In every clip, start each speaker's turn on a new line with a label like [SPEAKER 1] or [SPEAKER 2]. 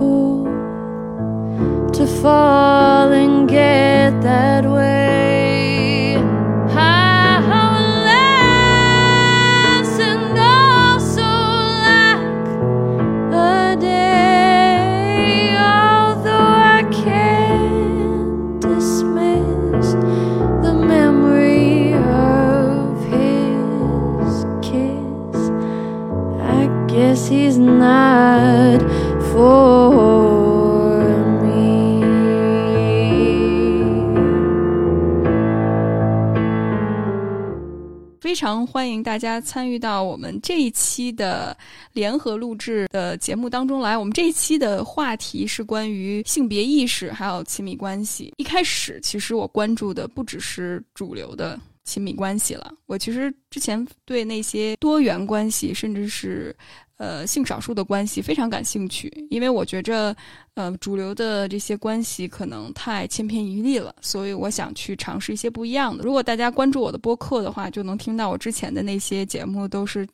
[SPEAKER 1] fool to fall
[SPEAKER 2] 欢迎大家参与到我们这一期的联合录制的节目当中来。我们这一期的话题是关于性别意识还有亲密关系。一开始，其实我关注的不只是主流的亲密关系了，我其实之前对那些多元关系，甚至是呃性少数的关系非常感兴趣，因为我觉着呃主流的这些关系可能太千篇一律了，所以我想去尝试一些不一样的。如果大家关注我的播客的话，就能听到我之前的那些节目都是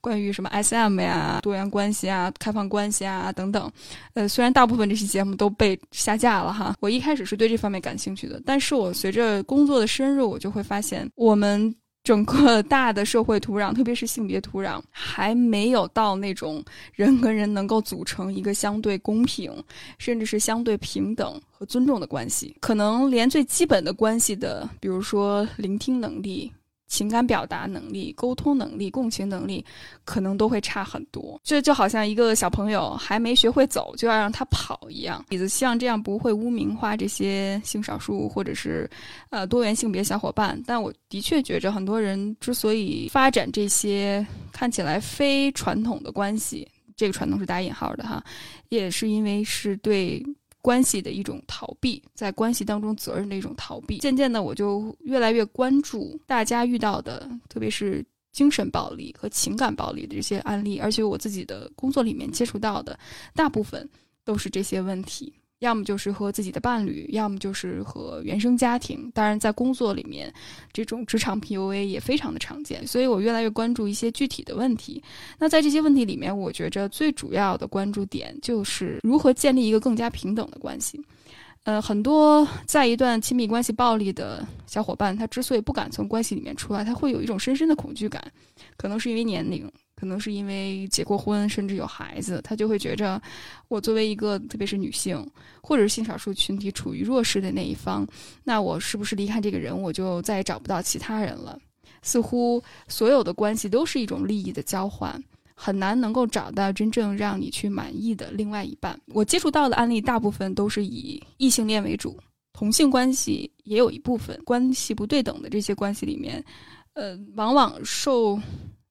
[SPEAKER 2] 关于什么 SM 呀、多元关系啊、开放关系啊等等。呃，虽然大部分这些节目都被下架了哈，我一开始是对这方面感兴趣的，但是我随着工作的深入，我就会发现我们。整个大的社会土壤，特别是性别土壤，还没有到那种人跟人能够组成一个相对公平，甚至是相对平等和尊重的关系。可能连最基本的关系的，比如说聆听能力。情感表达能力、沟通能力、共情能力，可能都会差很多。这就好像一个小朋友还没学会走，就要让他跑一样。李子希望这样不会污名化这些性少数或者是呃多元性别小伙伴。但我的确觉着，很多人之所以发展这些看起来非传统的关系，这个传统是打引号的哈，也是因为是对。关系的一种逃避，在关系当中责任的一种逃避。渐渐的，我就越来越关注大家遇到的，特别是精神暴力和情感暴力的这些案例，而且我自己的工作里面接触到的，大部分都是这些问题。要么就是和自己的伴侣，要么就是和原生家庭。当然，在工作里面，这种职场 PUA 也非常的常见。所以我越来越关注一些具体的问题。那在这些问题里面，我觉着最主要的关注点就是如何建立一个更加平等的关系。呃，很多在一段亲密关系暴力的小伙伴，他之所以不敢从关系里面出来，他会有一种深深的恐惧感，可能是因为年龄。可能是因为结过婚，甚至有孩子，他就会觉着，我作为一个特别是女性，或者是性少数群体处于弱势的那一方，那我是不是离开这个人，我就再也找不到其他人了？似乎所有的关系都是一种利益的交换，很难能够找到真正让你去满意的另外一半。我接触到的案例大部分都是以异性恋为主，同性关系也有一部分关系不对等的这些关系里面，呃，往往受。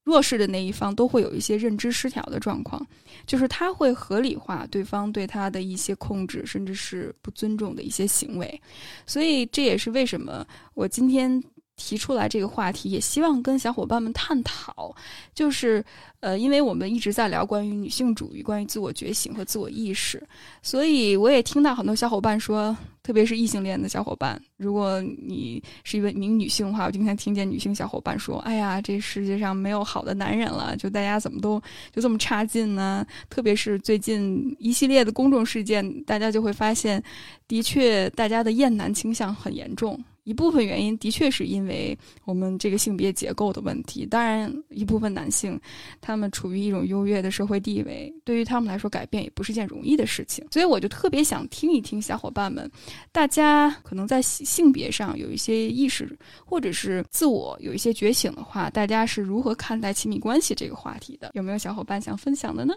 [SPEAKER 2] 弱势的那一方都会有一些认知失调的状况，就是他会合理化对方对他的一些控制，甚至是不尊重的一些行为，所以这也是为什么我今天。提出来这个话题，也希望跟小伙伴们探讨，就是，呃，因为我们一直在聊关于女性主义、关于自我觉醒和自我意识，所以我也听到很多小伙伴说，特别是异性恋的小伙伴，如果你是一位名女性的话，我经常听见女性小伙伴说：“哎呀，这世界上没有好的男人了，就大家怎么都就这么差劲呢？”特别是最近一系列的公众事件，大家就会发现，的确，大家的厌男倾向很严重。一部分原因的确是因为我们这个性别结构的问题。当然，一部分男性他们处于一种优越的社会地位，对于他们来说改变也不是件容易的事情。所以，我就特别想听一听小伙伴们，大家可能在性别上有一些意识，或者是自我有一些觉醒的话，大家是如何看待亲密关系这个话题的？有没有小伙伴想分享的呢？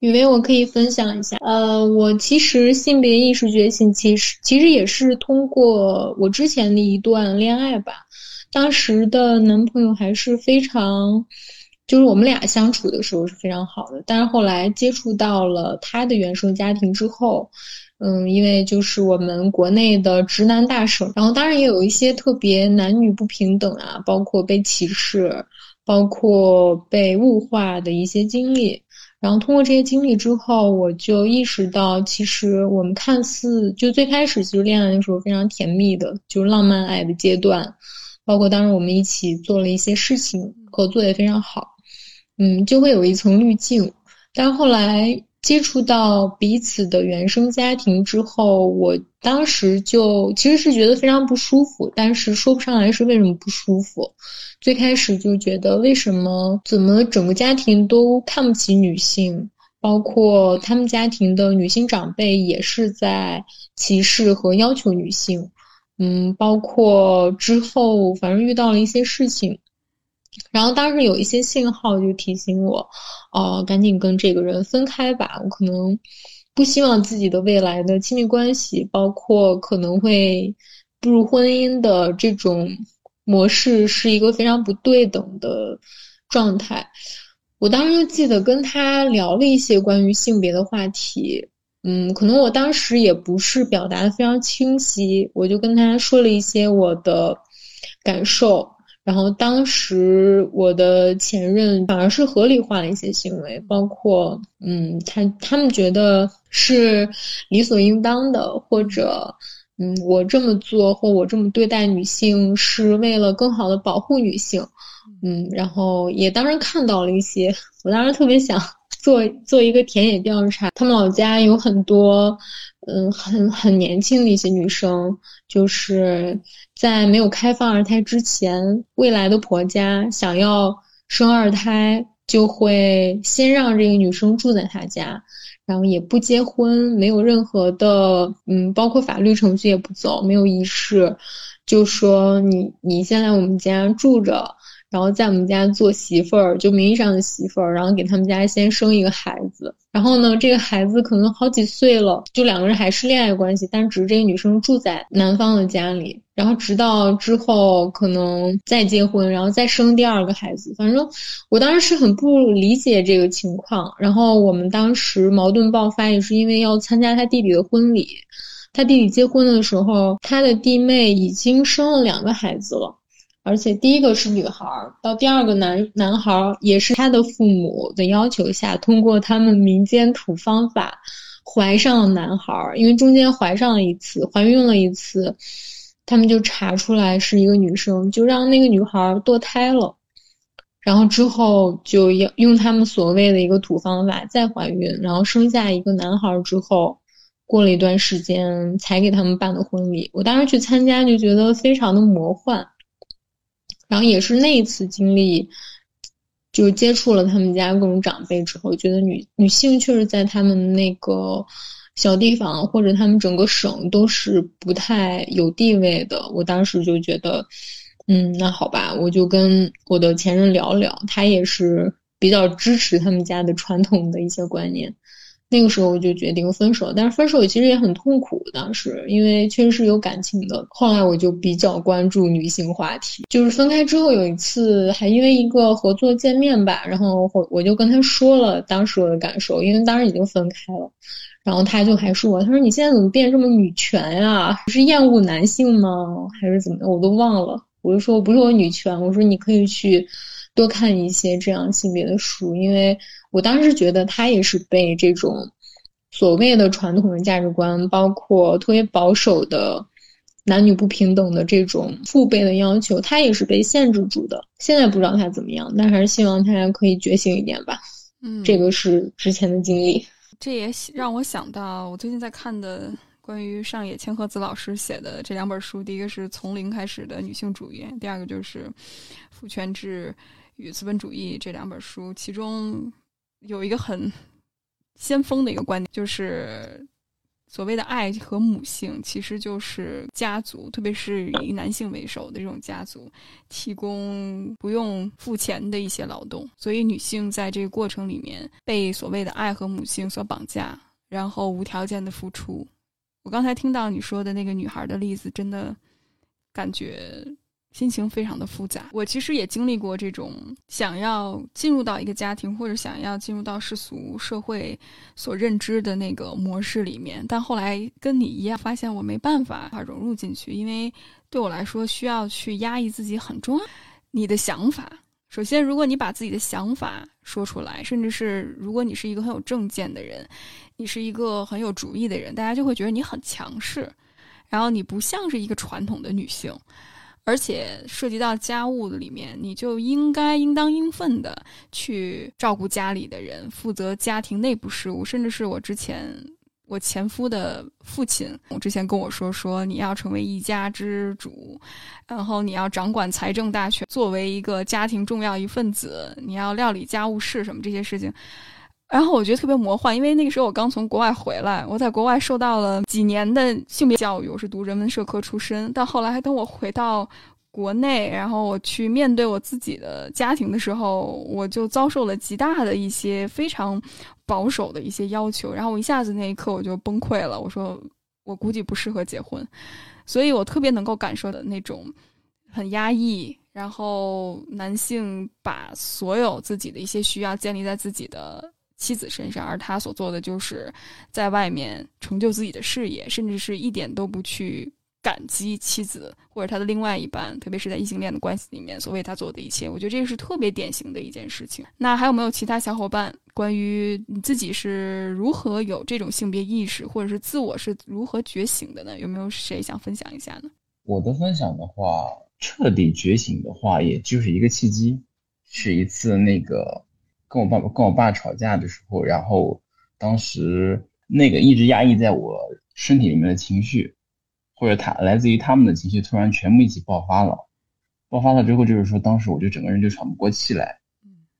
[SPEAKER 3] 雨薇，我可以分享一下。呃，我其实性别意识觉醒，其实其实也是通过我之前的一段恋爱吧。当时的男朋友还是非常，就是我们俩相处的时候是非常好的。但是后来接触到了他的原生家庭之后，嗯，因为就是我们国内的直男大省，然后当然也有一些特别男女不平等啊，包括被歧视，包括被物化的一些经历。然后通过这些经历之后，我就意识到，其实我们看似就最开始其实恋爱的时候非常甜蜜的，就是浪漫爱的阶段，包括当时我们一起做了一些事情，合作也非常好，嗯，就会有一层滤镜。但后来接触到彼此的原生家庭之后，我当时就其实是觉得非常不舒服，但是说不上来是为什么不舒服。最开始就觉得为什么怎么整个家庭都看不起女性，包括他们家庭的女性长辈也是在歧视和要求女性。嗯，包括之后反正遇到了一些事情。然后当时有一些信号就提醒我，哦，赶紧跟这个人分开吧。我可能不希望自己的未来的亲密关系，包括可能会步入婚姻的这种模式，是一个非常不对等的状态。我当时就记得跟他聊了一些关于性别的话题，嗯，可能我当时也不是表达的非常清晰，我就跟他说了一些我的感受。然后当时我的前任反而是合理化了一些行为，包括嗯，他他们觉得是理所应当的，或者嗯，我这么做或我这么对待女性是为了更好的保护女性，嗯，然后也当然看到了一些，我当时特别想做做一个田野调查，他们老家有很多嗯很很年轻的一些女生，就是。在没有开放二胎之前，未来的婆家想要生二胎，就会先让这个女生住在他家，然后也不结婚，没有任何的，嗯，包括法律程序也不走，没有仪式，就说你你先来我们家住着。然后在我们家做媳妇儿，就名义上的媳妇儿，然后给他们家先生一个孩子。然后呢，这个孩子可能好几岁了，就两个人还是恋爱关系，但只是这个女生住在男方的家里。然后直到之后可能再结婚，然后再生第二个孩子。反正我当时是很不理解这个情况。然后我们当时矛盾爆发也是因为要参加他弟弟的婚礼。他弟弟结婚的时候，他的弟妹已经生了两个孩子了。而且第一个是女孩，到第二个男男孩也是他的父母的要求下，通过他们民间土方法怀上了男孩。因为中间怀上了一次，怀孕了一次，他们就查出来是一个女生，就让那个女孩堕胎了。然后之后就要用他们所谓的一个土方法再怀孕，然后生下一个男孩之后，过了一段时间才给他们办的婚礼。我当时去参加就觉得非常的魔幻。然后也是那一次经历，就接触了他们家各种长辈之后，觉得女女性确实在他们那个小地方或者他们整个省都是不太有地位的。我当时就觉得，嗯，那好吧，我就跟我的前任聊聊，他也是比较支持他们家的传统的一些观念。那个时候我就决定分手，但是分手其实也很痛苦。当时因为确实是有感情的。后来我就比较关注女性话题，就是分开之后有一次还因为一个合作见面吧，然后我我就跟他说了当时我的感受，因为当时已经分开了，然后他就还说我，他说你现在怎么变这么女权呀？是厌恶男性吗？还是怎么？我都忘了。我就说不是我女权，我说你可以去。多看一些这样性别的书，因为我当时觉得他也是被这种所谓的传统的价值观，包括特别保守的男女不平等的这种父辈的要求，他也是被限制住的。现在不知道他怎么样，但还是希望他可以觉醒一点吧。
[SPEAKER 2] 嗯，
[SPEAKER 3] 这个是之前的经历。
[SPEAKER 2] 这也让我想到，我最近在看的关于上野千鹤子老师写的这两本书，第一个是从零开始的女性主义，第二个就是父权制。与资本主义这两本书，其中有一个很先锋的一个观点，就是所谓的爱和母性，其实就是家族，特别是以男性为首的这种家族，提供不用付钱的一些劳动，所以女性在这个过程里面被所谓的爱和母性所绑架，然后无条件的付出。我刚才听到你说的那个女孩的例子，真的感觉。心情非常的复杂。我其实也经历过这种想要进入到一个家庭，或者想要进入到世俗社会所认知的那个模式里面，但后来跟你一样，发现我没办法融入进去，因为对我来说需要去压抑自己很重要你的想法。首先，如果你把自己的想法说出来，甚至是如果你是一个很有正见的人，你是一个很有主意的人，大家就会觉得你很强势，然后你不像是一个传统的女性。而且涉及到家务的里面，你就应该应当应分的去照顾家里的人，负责家庭内部事务，甚至是我之前我前夫的父亲，我之前跟我说说你要成为一家之主，然后你要掌管财政大权，作为一个家庭重要一份子，你要料理家务事什么这些事情。然后我觉得特别魔幻，因为那个时候我刚从国外回来，我在国外受到了几年的性别教育，我是读人文社科出身。但后来还等我回到国内，然后我去面对我自己的家庭的时候，我就遭受了极大的一些非常保守的一些要求。然后我一下子那一刻我就崩溃了，我说我估计不适合结婚。所以我特别能够感受的那种很压抑，然后男性把所有自己的一些需要建立在自己的。妻子身上，而他所做的就是在外面成就自己的事业，甚至是一点都不去感激妻子或者他的另外一半，特别是在异性恋的关系里面所为他做的一切。我觉得这个是特别典型的一件事情。那还有没有其他小伙伴关于你自己是如何有这种性别意识，或者是自我是如何觉醒的呢？有没有谁想分享一下呢？
[SPEAKER 4] 我的分享的话，彻底觉醒的话，也就是一个契机，是一次那个。跟我爸爸跟我爸吵架的时候，然后当时那个一直压抑在我身体里面的情绪，或者他来自于他们的情绪，突然全部一起爆发了。爆发了之后，就是说当时我就整个人就喘不过气来。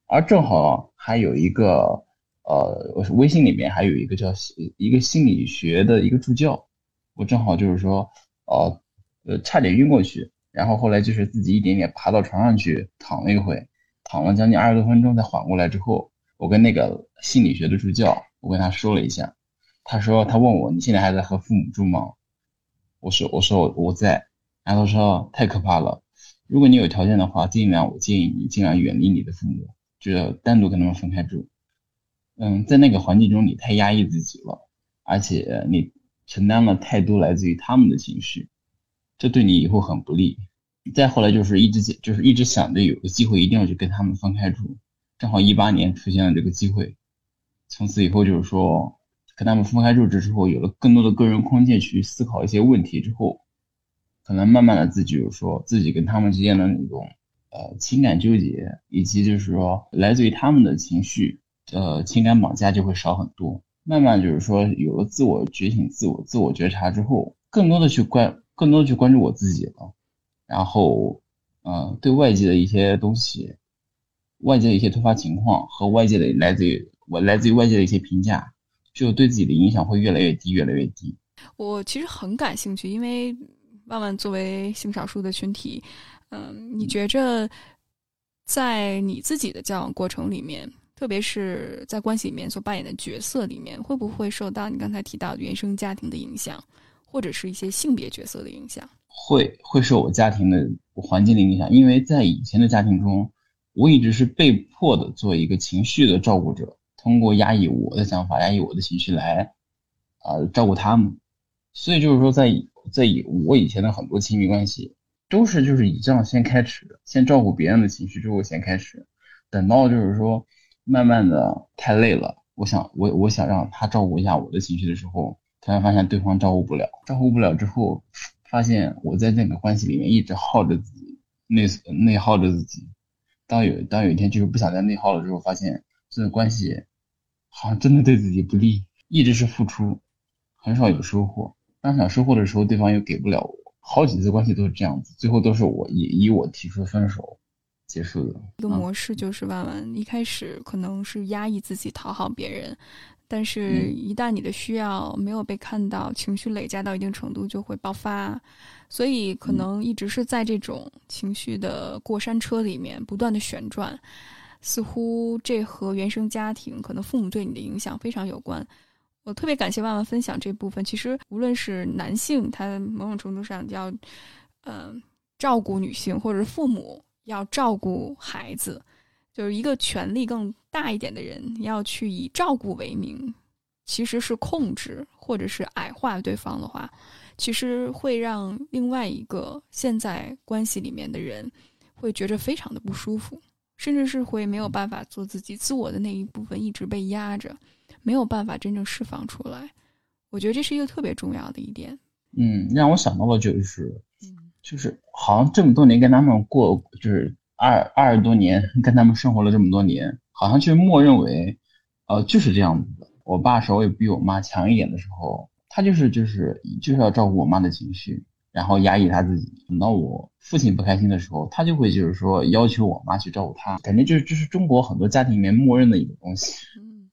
[SPEAKER 4] 而正好还有一个呃，微信里面还有一个叫一个心理学的一个助教，我正好就是说呃呃差点晕过去，然后后来就是自己一点点爬到床上去躺了一会。躺了将近二十多分钟才缓过来之后，我跟那个心理学的助教，我跟他说了一下，他说他问我你现在还在和父母住吗？我说我说我我在，然后他说太可怕了，如果你有条件的话，尽量我建议你尽量远离你的父母，就单独跟他们分开住。嗯，在那个环境中你太压抑自己了，而且你承担了太多来自于他们的情绪，这对你以后很不利。再后来就是一直就是一直想着有个机会一定要去跟他们分开住，正好一八年出现了这个机会，从此以后就是说跟他们分开住之后，有了更多的个人空间去思考一些问题之后，可能慢慢的自己就是说自己跟他们之间的那种呃情感纠结，以及就是说来自于他们的情绪呃情感绑架就会少很多，慢慢就是说有了自我觉醒、自我自我觉察之后，更多的去关更多的去关注我自己了。然后，嗯，对外界的一些东西，外界的一些突发情况和外界的来自于我来自于外界的一些评价，就对自己的影响会越来越低，越来越低。
[SPEAKER 2] 我其实很感兴趣，因为万万作为性少数的群体，嗯，你觉着在你自己的交往过程里面，特别是在关系里面所扮演的角色里面，会不会受到你刚才提到的原生家庭的影响，或者是一些性别角色的影响？
[SPEAKER 4] 会会受我家庭的环境的影响，因为在以前的家庭中，我一直是被迫的做一个情绪的照顾者，通过压抑我的想法、压抑我的情绪来，呃，照顾他们。所以就是说，在在以我以前的很多亲密关系，都是就是以这样先开始，先照顾别人的情绪之后先开始，等到就是说慢慢的太累了，我想我我想让他照顾一下我的情绪的时候，突然发现对方照顾不了，照顾不了之后。发现我在那个关系里面一直耗着自己，内内耗着自己。当有当有一天就是不想再内耗了之后，发现这个关系好像真的对自己不利，一直是付出，很少有收获。当想收获的时候，对方又给不了我。好几次关系都是这样子，最后都是我以以我提出分手结束的。
[SPEAKER 2] 一个模式就是万万一开始可能是压抑自己讨好别人。但是，一旦你的需要没有被看到，情绪累加到一定程度就会爆发，所以可能一直是在这种情绪的过山车里面不断的旋转，似乎这和原生家庭可能父母对你的影响非常有关。我特别感谢万万分享这部分。其实，无论是男性，他某种程度上要，嗯，照顾女性，或者是父母要照顾孩子。就是一个权力更大一点的人，要去以照顾为名，其实是控制或者是矮化对方的话，其实会让另外一个现在关系里面的人会觉着非常的不舒服，甚至是会没有办法做自己，自我的那一部分一直被压着，没有办法真正释放出来。我觉得这是一个特别重要的一点。
[SPEAKER 4] 嗯，让我想到了就是，就是好像这么多年跟他们过，就是二二十多年跟他们生活了这么多年，好像就默认为，呃，就是这样子的。我爸稍微比我妈强一点的时候，他就是就是就是要照顾我妈的情绪，然后压抑他自己。等到我父亲不开心的时候，他就会就是说要求我妈去照顾他，感觉就是就是中国很多家庭里面默认的一个东西。
[SPEAKER 2] 嗯，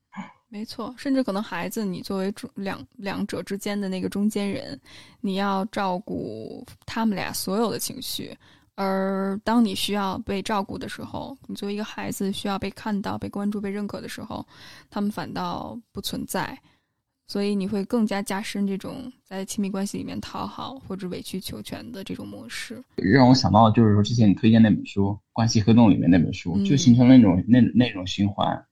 [SPEAKER 2] 没错，甚至可能孩子，你作为中两两者之间的那个中间人，你要照顾他们俩所有的情绪。而当你需要被照顾的时候，你作为一个孩子需要被看到、被关注、被认可的时候，他们反倒不存在，所以你会更加加深这种在亲密关系里面讨好或者委曲求全的这种模式。
[SPEAKER 4] 让我想到就是说，之前你推荐那本书《关系黑洞》里面那本书，就形成了那种那那种循环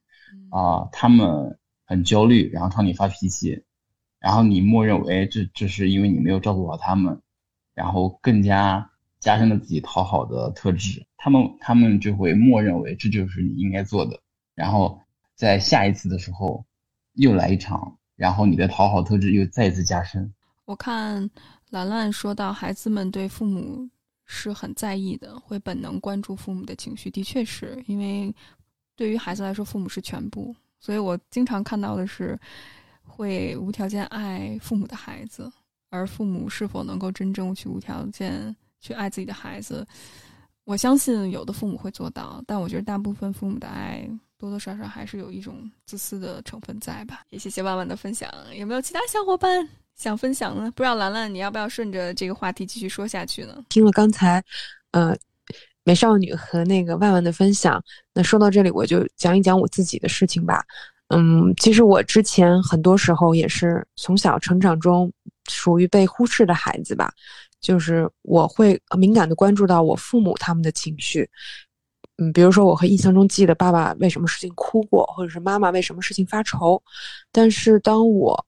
[SPEAKER 4] 啊，他们很焦虑，然后朝你发脾气，然后你默认为这这是因为你没有照顾好他们，然后更加。加深了自己讨好的特质，他们他们就会默认为这就是你应该做的，然后在下一次的时候又来一场，然后你的讨好特质又再次加深。
[SPEAKER 2] 我看兰兰说到，孩子们对父母是很在意的，会本能关注父母的情绪，的确是因为对于孩子来说，父母是全部，所以我经常看到的是会无条件爱父母的孩子，而父母是否能够真正去无条件。去爱自己的孩子，我相信有的父母会做到，但我觉得大部分父母的爱多多少少还是有一种自私的成分在吧。也谢谢万万的分享，有没有其他小伙伴想分享呢？不知道兰兰你要不要顺着这个话题继续说下去呢？
[SPEAKER 5] 听了刚才，呃，美少女和那个万万的分享，那说到这里我就讲一讲我自己的事情吧。嗯，其实我之前很多时候也是从小成长中属于被忽视的孩子吧。就是我会敏感的关注到我父母他们的情绪，嗯，比如说我和印象中记得爸爸为什么事情哭过，或者是妈妈为什么事情发愁，但是当我，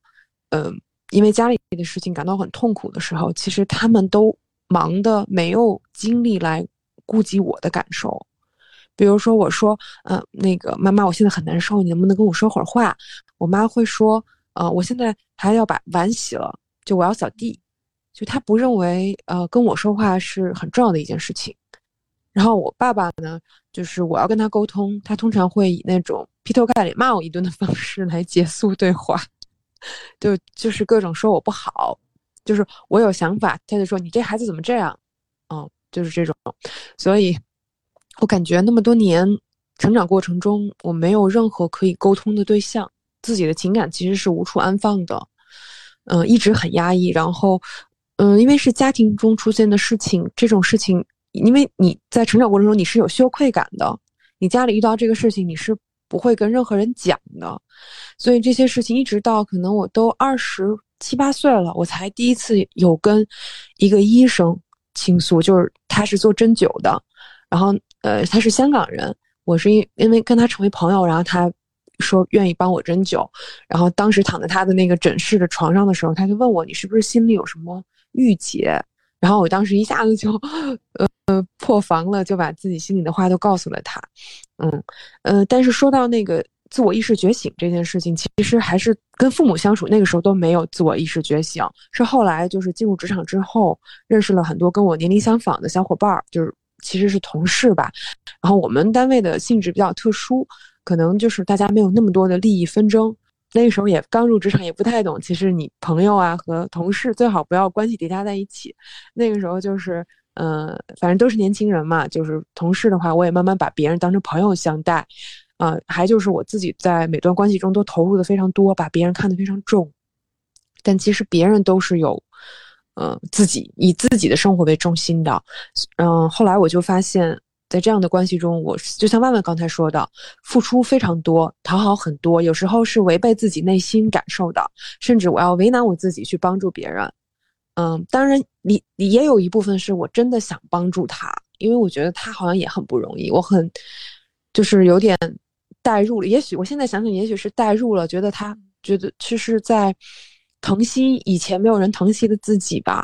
[SPEAKER 5] 嗯，因为家里的事情感到很痛苦的时候，其实他们都忙的没有精力来顾及我的感受。比如说我说，嗯，那个妈妈，我现在很难受，你能不能跟我说会儿话？我妈会说，呃，我现在还要把碗洗了，就我要扫地。就他不认为，呃，跟我说话是很重要的一件事情。然后我爸爸呢，就是我要跟他沟通，他通常会以那种劈头盖脸骂我一顿的方式来结束对话，就就是各种说我不好，就是我有想法，他就说你这孩子怎么这样，嗯，就是这种。所以，我感觉那么多年成长过程中，我没有任何可以沟通的对象，自己的情感其实是无处安放的，嗯，一直很压抑，然后。嗯，因为是家庭中出现的事情，这种事情，因为你在成长过程中你是有羞愧感的，你家里遇到这个事情你是不会跟任何人讲的，所以这些事情一直到可能我都二十七八岁了，我才第一次有跟一个医生倾诉，就是他是做针灸的，然后呃他是香港人，我是因因为跟他成为朋友，然后他说愿意帮我针灸，然后当时躺在他的那个诊室的床上的时候，他就问我你是不是心里有什么。郁结，然后我当时一下子就，呃呃破防了，就把自己心里的话都告诉了他，嗯呃，但是说到那个自我意识觉醒这件事情，其实还是跟父母相处那个时候都没有自我意识觉醒，是后来就是进入职场之后，认识了很多跟我年龄相仿的小伙伴儿，就是其实是同事吧，然后我们单位的性质比较特殊，可能就是大家没有那么多的利益纷争。那个时候也刚入职场，也不太懂。其实你朋友啊和同事最好不要关系叠加在一起。那个时候就是，嗯，反正都是年轻人嘛。就是同事的话，我也慢慢把别人当成朋友相待。啊，还就是我自己在每段关系中都投入的非常多，把别人看得非常重。但其实别人都是有，嗯，自己以自己的生活为中心的。嗯，后来我就发现。在这样的关系中，我就像万万刚才说的，付出非常多，讨好很多，有时候是违背自己内心感受的，甚至我要为难我自己去帮助别人。嗯，当然，你你也有一部分是我真的想帮助他，因为我觉得他好像也很不容易，我很就是有点代入了。也许我现在想想，也许是代入了，觉得他觉得其实在疼惜以前没有人疼惜的自己吧。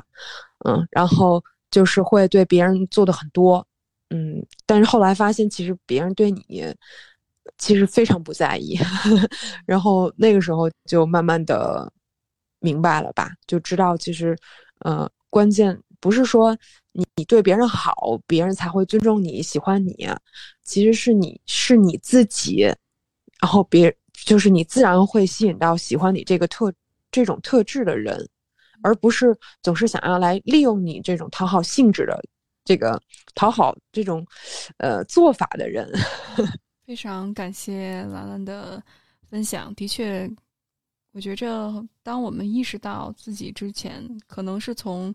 [SPEAKER 5] 嗯，然后就是会对别人做的很多。嗯，但是后来发现，其实别人对你其实非常不在意，然后那个时候就慢慢的明白了吧，就知道其实，呃，关键不是说你你对别人好，别人才会尊重你、喜欢你，其实是你是你自己，然后别就是你自然会吸引到喜欢你这个特这种特质的人，而不是总是想要来利用你这种讨好性质的这个讨好这种呃做法的人。
[SPEAKER 2] 非常感谢兰兰的分享，的确，我觉着当我们意识到自己之前可能是从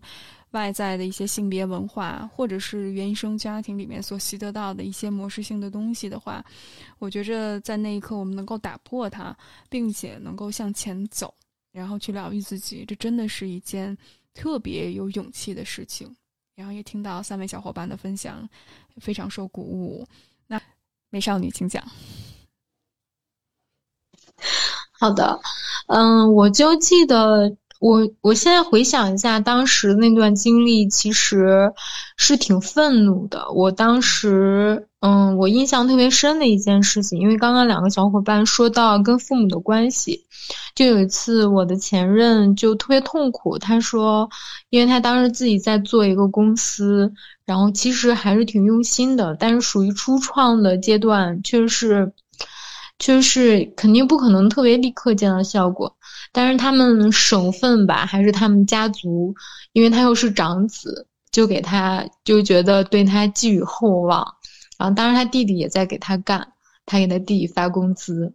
[SPEAKER 2] 外在的一些性别文化，或者是原生家庭里面所习得到的一些模式性的东西的话，我觉着在那一刻我们能够打破它，并且能够向前走，然后去疗愈自己，这真的是一件特别有勇气的事情。然后也听到三位小伙伴的分享，非常受鼓舞。那美少女，请讲。
[SPEAKER 3] 好的，嗯，我就记得我，我现在回想一下当时那段经历，其实是挺愤怒的。我当时，嗯，我印象特别深的一件事情，因为刚刚两个小伙伴说到跟父母的关系，就有一次我的前任就特别痛苦，他说，因为他当时自己在做一个公司，然后其实还是挺用心的，但是属于初创的阶段，确实是。确实是肯定不可能特别立刻见到效果，但是他们省份吧，还是他们家族，因为他又是长子，就给他就觉得对他寄予厚望。然后当时他弟弟也在给他干，他给他弟弟发工资。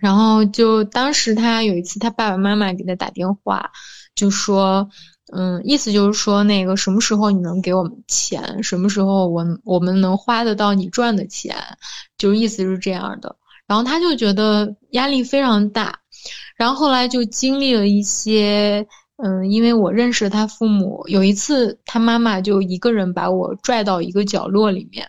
[SPEAKER 3] 然后就当时他有一次，他爸爸妈妈给他打电话，就说，嗯，意思就是说那个什么时候你能给我们钱，什么时候我我们能花得到你赚的钱，就意思是这样的。然后他就觉得压力非常大，然后后来就经历了一些，嗯，因为我认识他父母，有一次他妈妈就一个人把我拽到一个角落里面，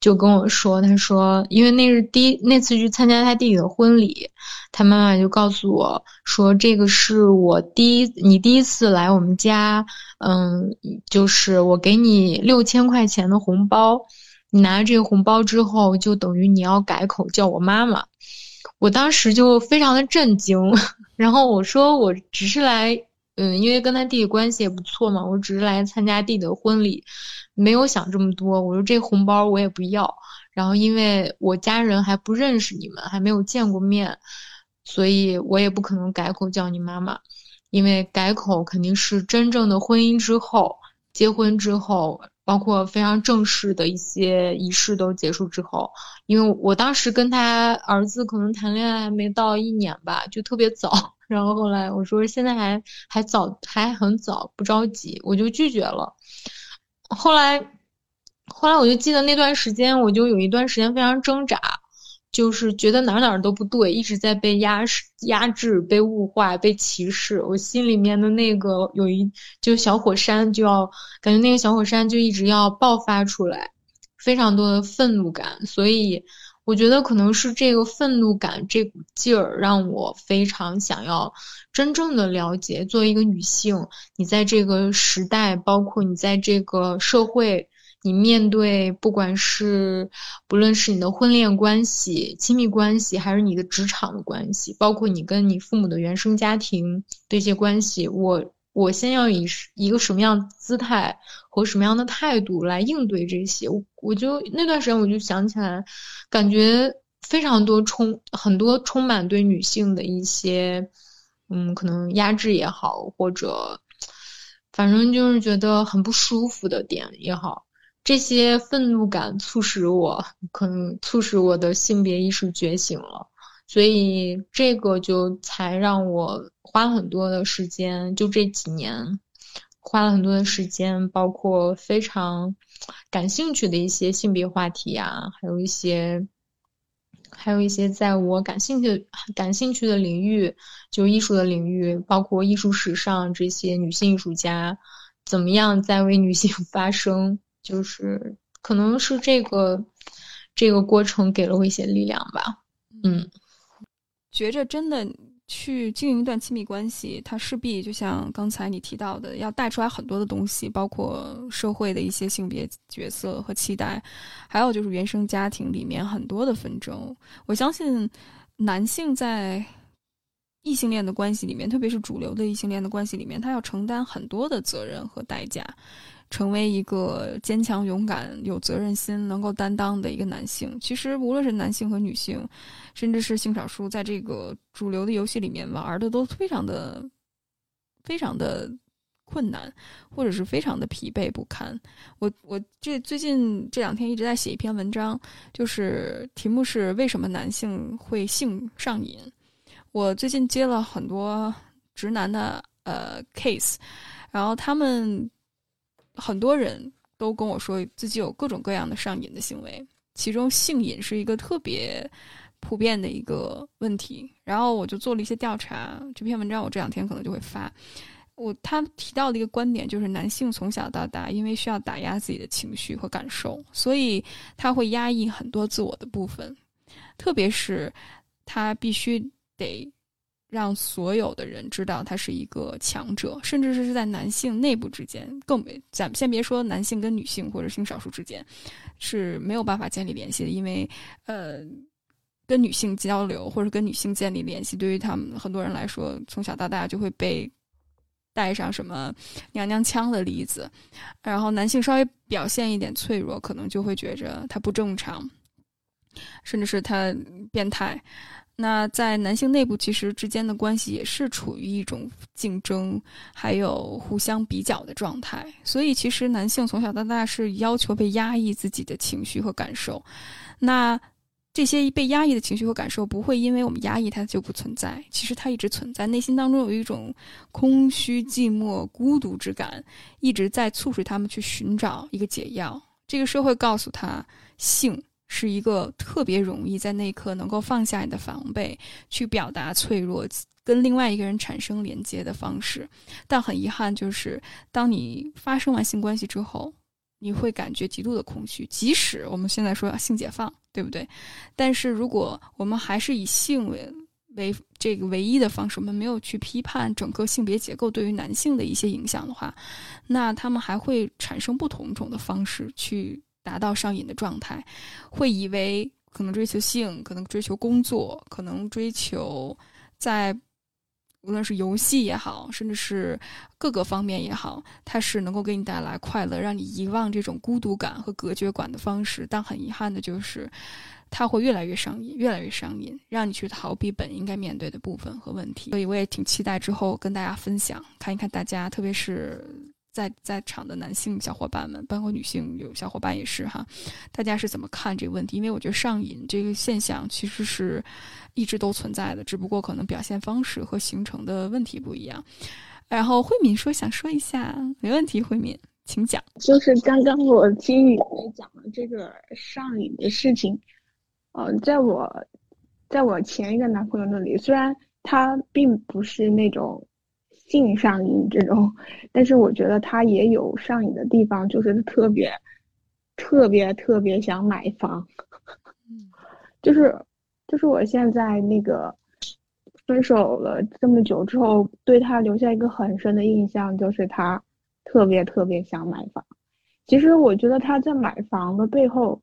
[SPEAKER 3] 就跟我说，他说，因为那是第一那次去参加他弟弟的婚礼，他妈妈就告诉我说，这个是我第一你第一次来我们家，嗯，就是我给你六千块钱的红包。你拿这个红包之后，就等于你要改口叫我妈妈。我当时就非常的震惊，然后我说我只是来，嗯，因为跟他弟弟关系也不错嘛，我只是来参加弟弟的婚礼，没有想这么多。我说这红包我也不要，然后因为我家人还不认识你们，还没有见过面，所以我也不可能改口叫你妈妈，因为改口肯定是真正的婚姻之后，结婚之后。包括非常正式的一些仪式都结束之后，因为我当时跟他儿子可能谈恋爱还没到一年吧，就特别早。然后后来我说现在还还早，还很早，不着急，我就拒绝了。后来，后来我就记得那段时间，我就有一段时间非常挣扎。就是觉得哪哪都不对，一直在被压压制、被物化、被歧视。我心里面的那个有一就小火山，就要感觉那个小火山就一直要爆发出来，非常多的愤怒感。所以我觉得可能是这个愤怒感这股劲儿，让我非常想要真正的了解，作为一个女性，你在这个时代，包括你在这个社会。你面对不管是不论是你的婚恋关系、亲密关系，还是你的职场的关系，包括你跟你父母的原生家庭这些关系，我我先要以一个什么样的姿态和什么样的态度来应对这些？我我就那段时间我就想起来，感觉非常多充很多充满对女性的一些，嗯，可能压制也好，或者反正就是觉得很不舒服的点也好。这些愤怒感促使我，可能促使我的性别意识觉醒了，所以这个就才让我花很多的时间，就这几年花了很多的时间，包括非常感兴趣的一些性别话题啊，还有一些，还有一些在我感兴趣、感兴趣的领域，就艺术的领域，包括艺术史上这些女性艺术家怎么样在为女性 发声。就是可能是这个这个过程给了我一些力量吧，嗯，
[SPEAKER 2] 觉着真的去经营一段亲密关系，它势必就像刚才你提到的，要带出来很多的东西，包括社会的一些性别角色和期待，还有就是原生家庭里面很多的纷争。我相信男性在。异性恋的关系里面，特别是主流的异性恋的关系里面，他要承担很多的责任和代价，成为一个坚强、勇敢、有责任心、能够担当的一个男性。其实，无论是男性和女性，甚至是性少数，在这个主流的游戏里面玩的都非常的、非常的困难，或者是非常的疲惫不堪。我我这最近这两天一直在写一篇文章，就是题目是为什么男性会性上瘾。我最近接了很多直男的呃 case，然后他们很多人都跟我说自己有各种各样的上瘾的行为，其中性瘾是一个特别普遍的一个问题。然后我就做了一些调查，这篇文章我这两天可能就会发。我他提到的一个观点就是，男性从小到大因为需要打压自己的情绪和感受，所以他会压抑很多自我的部分，特别是他必须。得让所有的人知道他是一个强者，甚至是是在男性内部之间，更别咱先别说男性跟女性或者性少数之间是没有办法建立联系的，因为呃，跟女性交流或者跟女性建立联系，对于他们很多人来说，从小到大就会被带上什么娘娘腔的例子，然后男性稍微表现一点脆弱，可能就会觉着他不正常，甚至是他变态。那在男性内部，其实之间的关系也是处于一种竞争，还有互相比较的状态。所以，其实男性从小到大是要求被压抑自己的情绪和感受。那这些被压抑的情绪和感受，不会因为我们压抑它就不存在。其实它一直存在，内心当中有一种空虚、寂寞、孤独之感，一直在促使他们去寻找一个解药。这个社会告诉他，性。是一个特别容易在那一刻能够放下你的防备，去表达脆弱，跟另外一个人产生连接的方式。但很遗憾，就是当你发生完性关系之后，你会感觉极度的空虚。即使我们现在说性解放，对不对？但是如果我们还是以性为为这个唯一的方式，我们没有去批判整个性别结构对于男性的一些影响的话，那他们还会产生不同种的方式去。达到上瘾的状态，会以为可能追求性，可能追求工作，可能追求在无论是游戏也好，甚至是各个方面也好，它是能够给你带来快乐，让你遗忘这种孤独感和隔绝感的方式。但很遗憾的就是，它会越来越上瘾，越来越上瘾，让你去逃避本应该面对的部分和问题。所以我也挺期待之后跟大家分享，看一看大家，特别是。在在场的男性小伙伴们，包括女性有小伙伴也是哈，大家是怎么看这个问题？因为我觉得上瘾这个现象其实是一直都存在的，只不过可能表现方式和形成的问题不一样。然后慧敏说想说一下，没问题，慧敏，请讲。
[SPEAKER 6] 就是刚刚我听雨梅讲了这个上瘾的事情，呃，在我在我前一个男朋友那里，虽然他并不是那种。性上瘾这种，但是我觉得他也有上瘾的地方，就是特别、特别、特别想买房。嗯，就是，就是我现在那个分手了这么久之后，对他留下一个很深的印象，就是他特别特别想买房。其实我觉得他在买房的背后，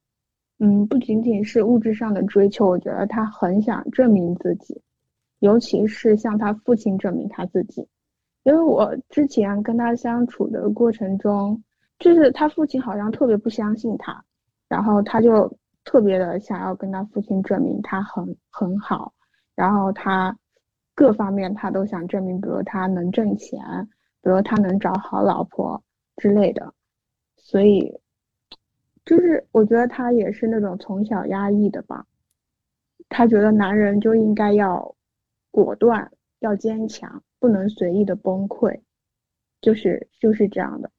[SPEAKER 6] 嗯，不仅仅是物质上的追求，我觉得他很想证明自己，尤其是向他父亲证明他自己。因为我之前跟他相处的过程中，就是他父亲好像特别不相信他，然后他就特别的想要跟他父亲证明他很很好，然后他各方面他都想证明，比如他能挣钱，比如他能找好老婆之类的，所以就是我觉得他也是那种从小压抑的吧，他觉得男人就应该要果断，要坚强。不能随意的崩溃，就是就是这样的，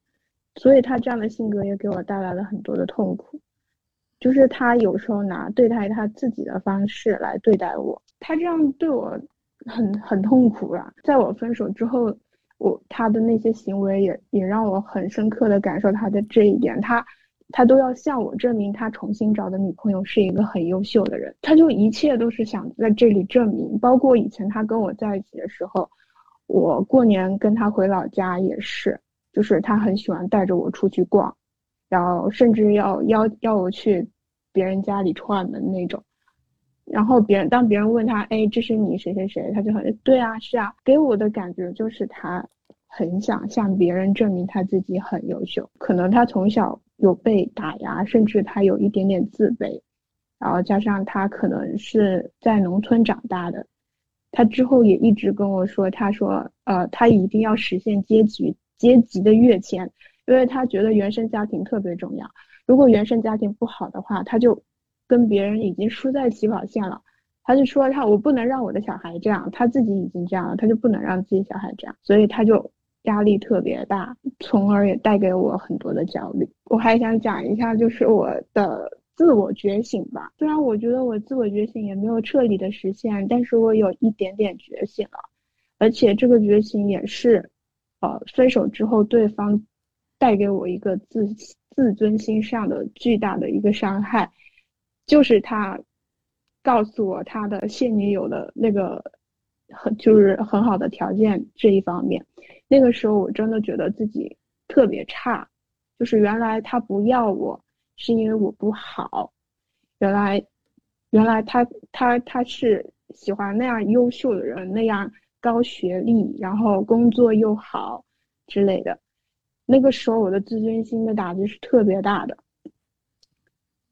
[SPEAKER 6] 所以他这样的性格也给我带来了很多的痛苦。就是他有时候拿对待他自己的方式来对待我，他这样对我很很痛苦啊。在我分手之后，我他的那些行为也也让我很深刻的感受他的这一点。他他都要向我证明他重新找的女朋友是一个很优秀的人，他就一切都是想在这里证明。包括以前他跟我在一起的时候。我过年跟他回老家也是，就是他很喜欢带着我出去逛，然后甚至要邀要我去别人家里串门那种。然后别人当别人问他，哎，这是你谁谁谁，他就很对啊，是啊，给我的感觉就是他很想向别人证明他自己很优秀。可能他从小有被打压，甚至他有一点点自卑，然后加上他可能是在农村长大的，他之后也一直跟我说，他说，呃，他一定要实现阶级阶级的跃迁，因为他觉得原生家庭特别重要。如果原生家庭不好的话，他就。跟别人已经输在起跑线了，他就说他我不能让我的小孩这样，他自己已经这样了，他就不能让自己小孩这样，所以他就压力特别大，从而也带给我很多的焦虑。我还想讲一下，就是我的自我觉醒吧。虽然我觉得我自我觉醒也没有彻底的实现，但是我有一点点觉醒了，而且这个觉醒也是，呃，分手之后对方带给我一个自自尊心上的巨大的一个伤害。就是他告诉我他的现女友的那个很就是很好的条件这一方面，那个时候我真的觉得自己特别差，就是原来他不要我是因为我不好，原来原来他他他是喜欢那样优秀的人，那样高学历，然后工作又好之类的，那个时候我的自尊心的打击是特别大的。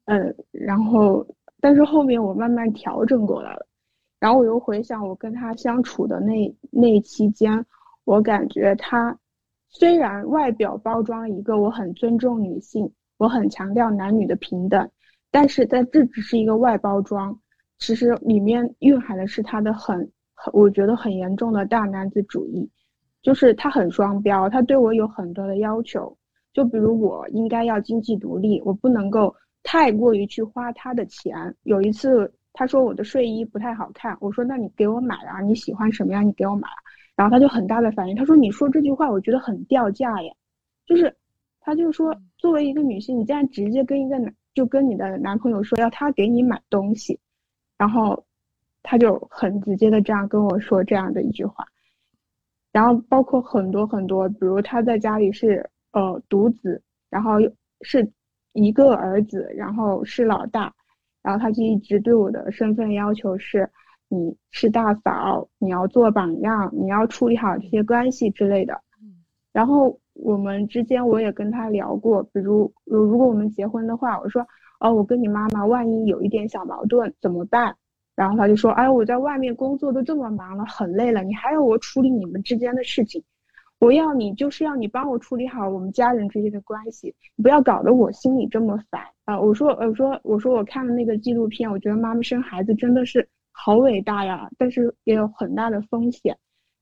[SPEAKER 6] 嗯，然后，但是后面我慢慢调整过来了，然后我又回想我跟他相处的那那期间，我感觉他虽然外表包装一个我很尊重女性，我很强调男女的平等，但是在这只是一个外包装，其实里面蕴含的是他的很很，我觉得很严重的大男子主义，就是他很双标，他对我有很多的要求，就比如我应该要经济独立，我不能够。太过于去花他的钱。有一次，他说我的睡衣不太好看，我说那你给我买啊，你喜欢什么样你给我买。然后他就很大的反应，他说你说这句话我觉得很掉价耶，就是，他就说作为一个女性，你竟然直接跟一个男就跟你的男朋友说要他给你买东西，然后，他就很直接的这样跟我说这样的一句话，然后包括很多很多，比如他在家里是呃独子，然后是。一个儿子，然后是老大，然后他就一直对我的身份要求是，你是大嫂，你要做榜样，你要处理好这些关系之类的。然后我们之间我也跟他聊过，比如如如果我们结婚的话，我说哦，我跟你妈妈万一有一点小矛盾怎么办？然后他就说，哎，我在外面工作都这么忙了，很累了，你还要我处理你们之间的事情。我要你，就是要你帮我处理好我们家人之间的关系，不要搞得我心里这么烦啊！我说，我说，我说，我看了那个纪录片，我觉得妈妈生孩子真的是好伟大呀，但是也有很大的风险。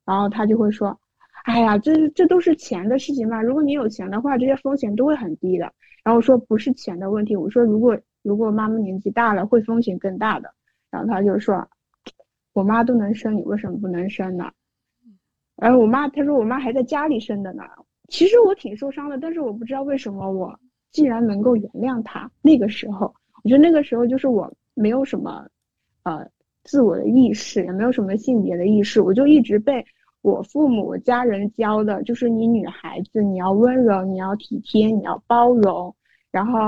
[SPEAKER 6] 然后他就会说，哎呀，这这都是钱的事情嘛，如果你有钱的话，这些风险都会很低的。然后说不是钱的问题，我说如果如果妈妈年纪大了，会风险更大的。然后他就说，我妈都能生，你为什么不能生呢？然后我妈，她说我妈还在家里生的呢。其实我挺受伤的，但是我不知道为什么我竟然能够原谅她。那个时候，我觉得那个时候就是我没有什么，呃，自我的意识，也没有什么性别的意识，我就一直被我父母、家人教的，就是你女孩子你要温柔，你要体贴，你要包容，然后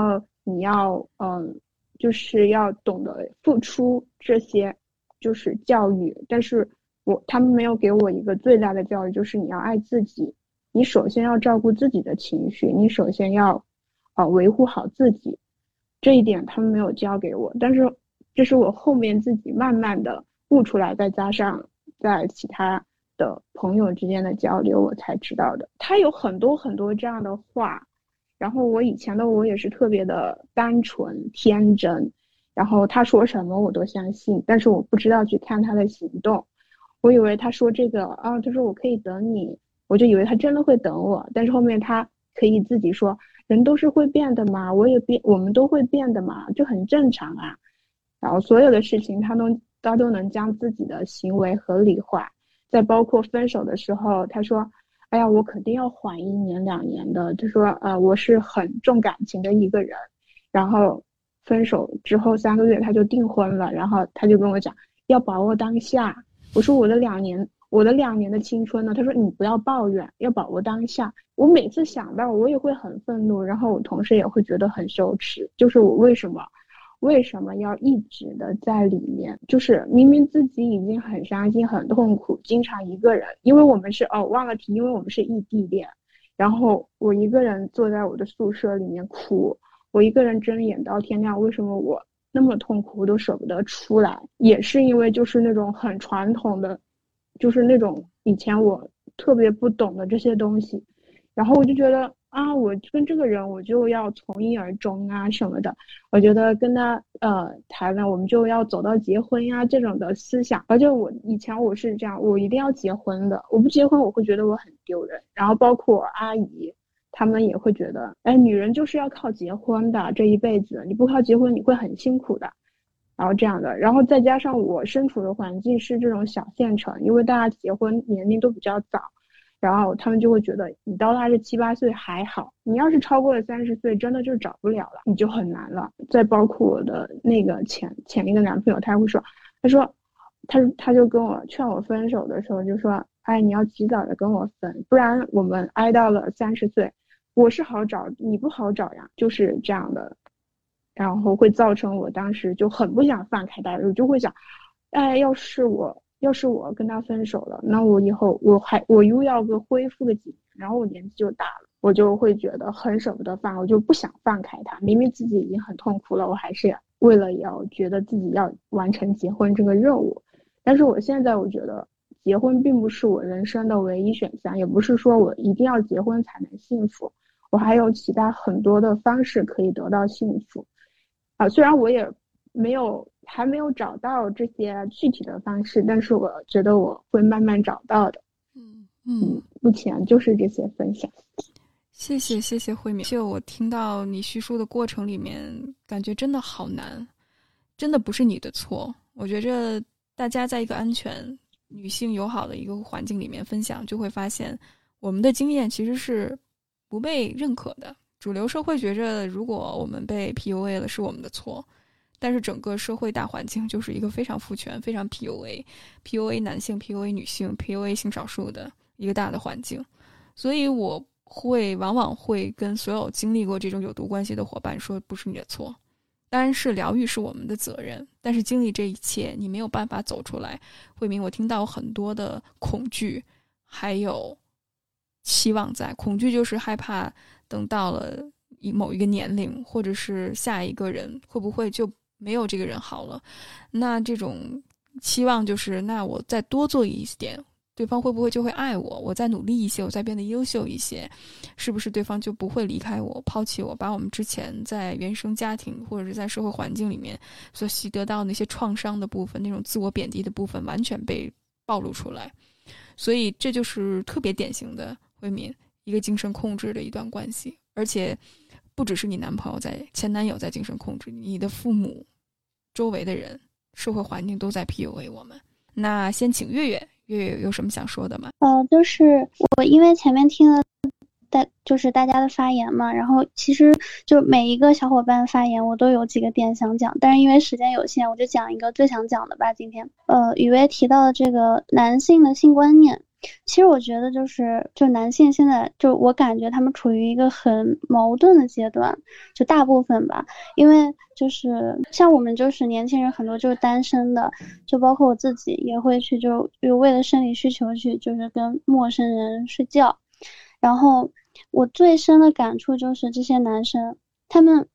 [SPEAKER 6] 你要嗯，就是要懂得付出这些，就是教育，但是。我他们没有给我一个最大的教育，就是你要爱自己，你首先要照顾自己的情绪，你首先要，啊维护好自己，这一点他们没有教给我。但是这是我后面自己慢慢的悟出来，再加上在其他的朋友之间的交流，我才知道的。他有很多很多这样的话，然后我以前的我也是特别的单纯天真，然后他说什么我都相信，但是我不知道去看他的行动。我以为他说这个啊，他说我可以等你，我就以为他真的会等我。但是后面他可以自己说，人都是会变的嘛，我也变，我们都会变的嘛，就很正常啊。然后所有的事情他都他都能将自己的行为合理化。再包括分手的时候，他说，哎呀，我肯定要缓一年两年的。他说，呃，我是很重感情的一个人。然后分手之后三个月他就订婚了，然后他就跟我讲，要把握当下。我说我的两年，我的两年的青春呢？他说你不要抱怨，要把握当下。我每次想到，我也会很愤怒，然后我同时也会觉得很羞耻。就是我为什么，为什么要一直的在里面？就是明明自己已经很伤心、很痛苦，经常一个人，因为我们是哦忘了提，因为我们是异地恋，然后我一个人坐在我的宿舍里面哭，我一个人睁眼到天亮。为什么我那么痛苦，我都舍不得出来？也是因为就是那种很传统的，就是那种以前我特别不懂的这些东西，然后我就觉得。啊，我跟这个人我就要从一而终啊什么的，我觉得跟他呃谈了，我们就要走到结婚呀这种的思想。而且我以前我是这样，我一定要结婚的，我不结婚我会觉得我很丢人。然后包括我阿姨，他们也会觉得，哎，女人就是要靠结婚的，这一辈子你不靠结婚你会很辛苦的。然后这样的，然后再加上我身处的环境是这种小县城，因为大家结婚年龄都比较早。然后他们就会觉得你到他这七八岁还好，你要是超过了三十岁，真的就找不了了，你就很难了。再包括我的那个前前一个男朋友，他会说，他说，他他就跟我劝我分手的时候就说，哎，你要及早的跟我分，不然我们挨到了三十岁，我是好找，你不好找呀，就是这样的，然后会造成我当时就很不想放开他，我就会想，哎，要是我。要是我跟他分手了，那我以后我还我又要个恢复个几年，然后我年纪就大了，我就会觉得很舍不得放，我就不想放开他。明明自己已经很痛苦了，我还是为了要觉得自己要完成结婚这个任务。但是我现在我觉得结婚并不是我人生的唯一选项，也不是说我一定要结婚才能幸福，我还有其他很多的方式可以得到幸福。啊，虽然我也没有。还没有找到这些具体的方式，但是我觉得我会慢慢找到的。
[SPEAKER 2] 嗯嗯，
[SPEAKER 6] 目前就是这些分享。
[SPEAKER 2] 谢谢谢谢慧敏，就我听到你叙述的过程里面，感觉真的好难，真的不是你的错。我觉着大家在一个安全、女性友好的一个环境里面分享，就会发现我们的经验其实是不被认可的。主流社会觉着，如果我们被 PUA 了，是我们的错。但是整个社会大环境就是一个非常父权、非常 PUA，PUA 男性、PUA 女性、PUA 性少数的一个大的环境，所以我会往往会跟所有经历过这种有毒关系的伙伴说，不是你的错，当然是疗愈是我们的责任，但是经历这一切，你没有办法走出来。慧明，我听到很多的恐惧，还有期望在，恐惧就是害怕等到了某一个年龄，或者是下一个人会不会就。没有这个人好了，那这种期望就是，那我再多做一点，对方会不会就会爱我？我再努力一些，我再变得优秀一些，是不是对方就不会离开我、抛弃我？把我们之前在原生家庭或者是在社会环境里面所习得到那些创伤的部分，那种自我贬低的部分，完全被暴露出来。所以这就是特别典型的慧敏一个精神控制的一段关系，而且。不只是你男朋友在前男友在精神控制你，的父母、周围的人、社会环境都在 PUA 我们。那先请月月，月月有什么想说的吗？
[SPEAKER 7] 呃，就是我因为前面听了大就是大家的发言嘛，然后其实就每一个小伙伴发言，我都有几个点想讲，但是因为时间有限，我就讲一个最想讲的吧。今天，呃，雨薇提到的这个男性的性观念。其实我觉得就是，就男性现在就我感觉他们处于一个很矛盾的阶段，就大部分吧，因为就是像我们就是年轻人很多就是单身的，就包括我自己也会去就就为了生理需求去就是跟陌生人睡觉，然后我最深的感触就是这些男生他们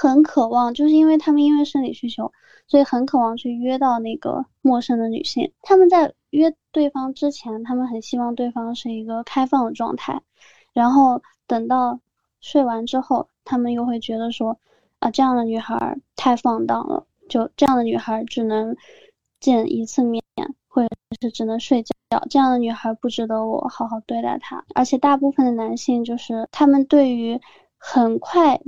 [SPEAKER 7] 很渴望，就是因为他们因为生理需求，所以很渴望去约到那个陌生的女性，他们在。约对方之前，他们很希望对方是一个开放的状态，然后等到睡完之后，他们又会觉得说，啊，这样的女孩太放荡了，就这样的女孩只能见一次面，或者是只能睡觉，这样的女孩不值得我好好对待她。而且大部分的男性就是他们对于很快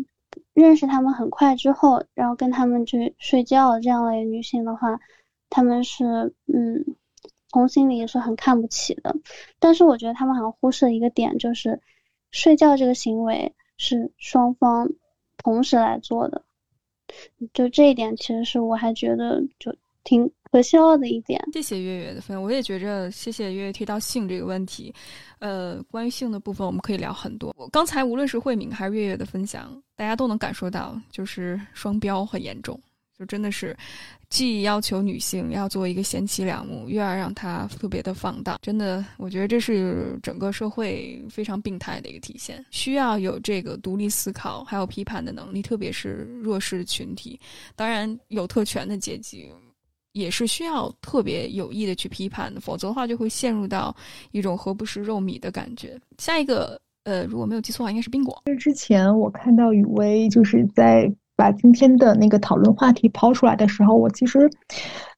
[SPEAKER 7] 认识他们很快之后，然后跟他们去睡觉这样的女性的话，他们是嗯。从心里也是很看不起的，但是我觉得他们好像忽视了一个点，就是睡觉这个行为是双方同时来做的，就这一点其实是我还觉得就挺可笑的一点。
[SPEAKER 2] 谢谢月月的分享，我也觉着谢谢月月提到性这个问题，呃，关于性的部分我们可以聊很多。我刚才无论是慧敏还是月月的分享。大家都能感受到，就是双标很严重，就真的是既要求女性要做一个贤妻良母，又要让她特别的放荡，真的，我觉得这是整个社会非常病态的一个体现，需要有这个独立思考还有批判的能力，特别是弱势群体，当然有特权的阶级。也是需要特别有意的去批判的，否则的话就会陷入到一种何不食肉糜的感觉。下一个，呃，如果没有记错的话，应该是宾果。
[SPEAKER 8] 这之前我看到雨薇就是在把今天的那个讨论话题抛出来的时候，我其实。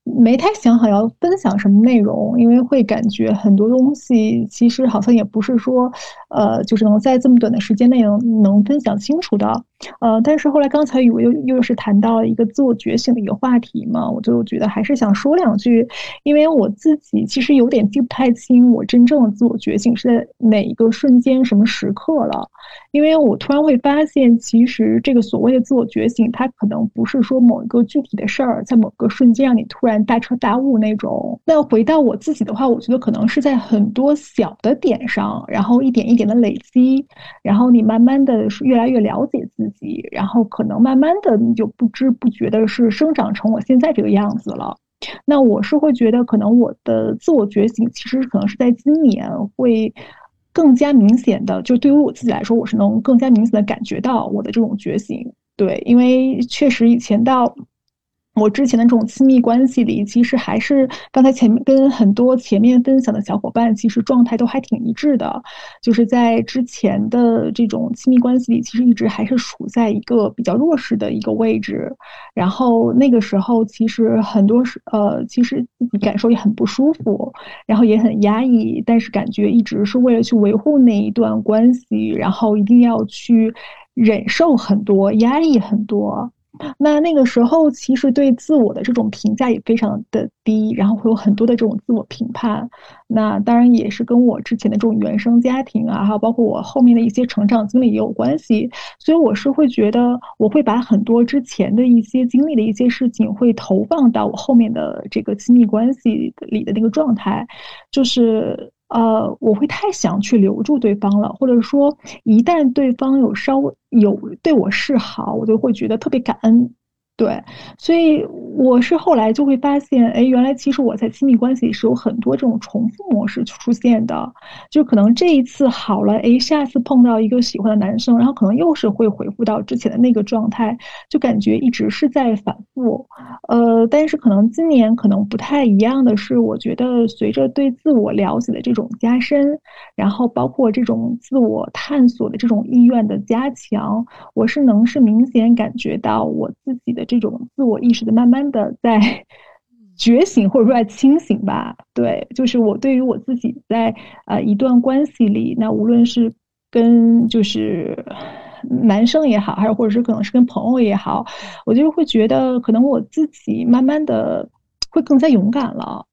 [SPEAKER 8] 没太想好要分享什么内容，因为会感觉很多东西其实好像也不是说，呃，就是能在这么短的时间内能能分享清楚的，呃，但是后来刚才雨薇又又是谈到了一个自我觉醒的一个话题嘛，我就觉得还是想说两句，因为我自己其实有点记不太清我真正的自我觉醒是在哪一个瞬间、什么时刻了，因为我突然会发现，其实这个所谓的自我觉醒，它可能不是说某一个具体的事儿在某个瞬间让你突然。大彻大悟那种。那回到我自己的话，我觉得可能是在很多小的点上，然后一点一点的累积，然后你慢慢的越来越了解自己，然后可能慢慢的你就不知不觉的是生长成我现在这个样子了。那我是会觉得，可能我的自我觉醒其实可能是在今年会更加明显的，就对于我自己来说，我是能更加明显的感觉到我的这种觉醒。对，因为确实以前到。我之前的这种亲密关系里，其实还是刚才前面跟很多前面分享的小伙伴，其实状态都还挺一致的，就是在之前的这种亲密关系里，其实一直还是处在一个比较弱势的一个位置。然后那个时候，其实很多时呃，其实自己感受也很不舒服，然后也很压抑，但是感觉一直是为了去维护那一段关系，然后一定要去忍受很多，压抑很多。那那个时候，其实对自我的这种评价也非常的低，然后会有很多的这种自我评判。那当然也是跟我之前的这种原生家庭啊，还有包括我后面的一些成长经历也有关系。所以我是会觉得，我会把很多之前的一些经历的一些事情，会投放到我后面的这个亲密关系里的那个状态，就是。呃，我会太想去留住对方了，或者说，一旦对方有稍微有对我示好，我就会觉得特别感恩。对，所以我是后来就会发现，哎，原来其实我在亲密关系里是有很多这种重复模式出现的，就可能这一次好了，哎，下次碰到一个喜欢的男生，然后可能又是会回复到之前的那个状态，就感觉一直是在反复。呃，但是可能今年可能不太一样的是，我觉得随着对自我了解的这种加深，然后包括这种自我探索的这种意愿的加强，我是能是明显感觉到我自己的。这种自我意识的慢慢的在觉醒，或者说在清醒吧。对，就是我对于我自己在呃一段关系里，那无论是跟就是男生也好，还是或者是可能是跟朋友也好，我就会觉得可能我自己慢慢的会更加勇敢了。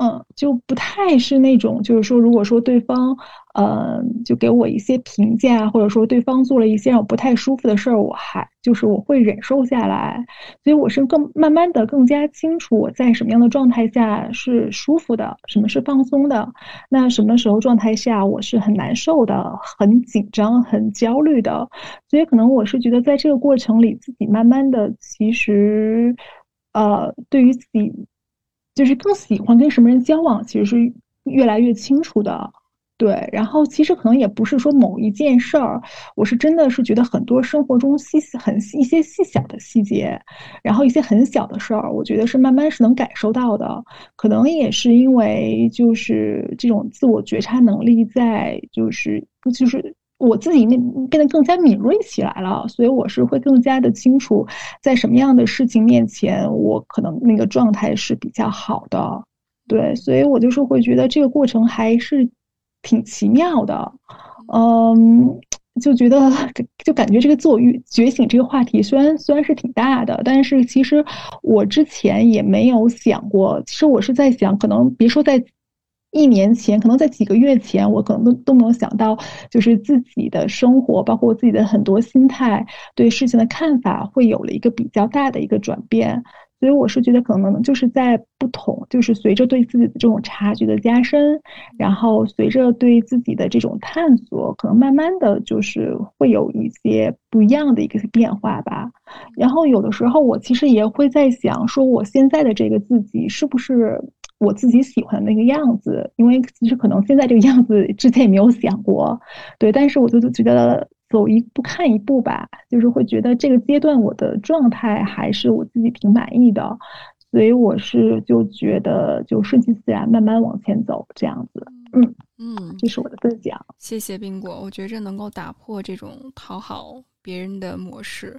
[SPEAKER 8] 嗯，就不太是那种，就是说，如果说对方，呃，就给我一些评价，或者说对方做了一些让我不太舒服的事儿，我还就是我会忍受下来。所以我是更慢慢的更加清楚我在什么样的状态下是舒服的，什么是放松的，那什么时候状态下我是很难受的、很紧张、很焦虑的。所以可能我是觉得在这个过程里，自己慢慢的其实，呃，对于自己。就是更喜欢跟什么人交往，其实是越来越清楚的，对。然后其实可能也不是说某一件事儿，我是真的是觉得很多生活中细很一些细小的细节，然后一些很小的事儿，我觉得是慢慢是能感受到的。可能也是因为就是这种自我觉察能力在，就是就是。我自己那变得更加敏锐起来了，所以我是会更加的清楚，在什么样的事情面前，我可能那个状态是比较好的，对，所以我就是会觉得这个过程还是挺奇妙的，嗯，就觉得就感觉这个自我觉觉醒这个话题虽然虽然是挺大的，但是其实我之前也没有想过，其实我是在想，可能别说在。一年前，可能在几个月前，我可能都都没有想到，就是自己的生活，包括自己的很多心态，对事情的看法，会有了一个比较大的一个转变。所以我是觉得可能就是在不同，就是随着对自己的这种察觉的加深，然后随着对自己的这种探索，可能慢慢的就是会有一些不一样的一个变化吧。然后有的时候我其实也会在想，说我现在的这个自己是不是我自己喜欢的那个样子？因为其实可能现在这个样子之前也没有想过，对，但是我就觉得。走一步看一步吧，就是会觉得这个阶段我的状态还是我自己挺满意的，所以我是就觉得就顺其自然，慢慢往前走这样子。嗯
[SPEAKER 2] 嗯，
[SPEAKER 8] 这是我的分享。
[SPEAKER 2] 谢谢冰果，我觉着能够打破这种讨好别人的模式。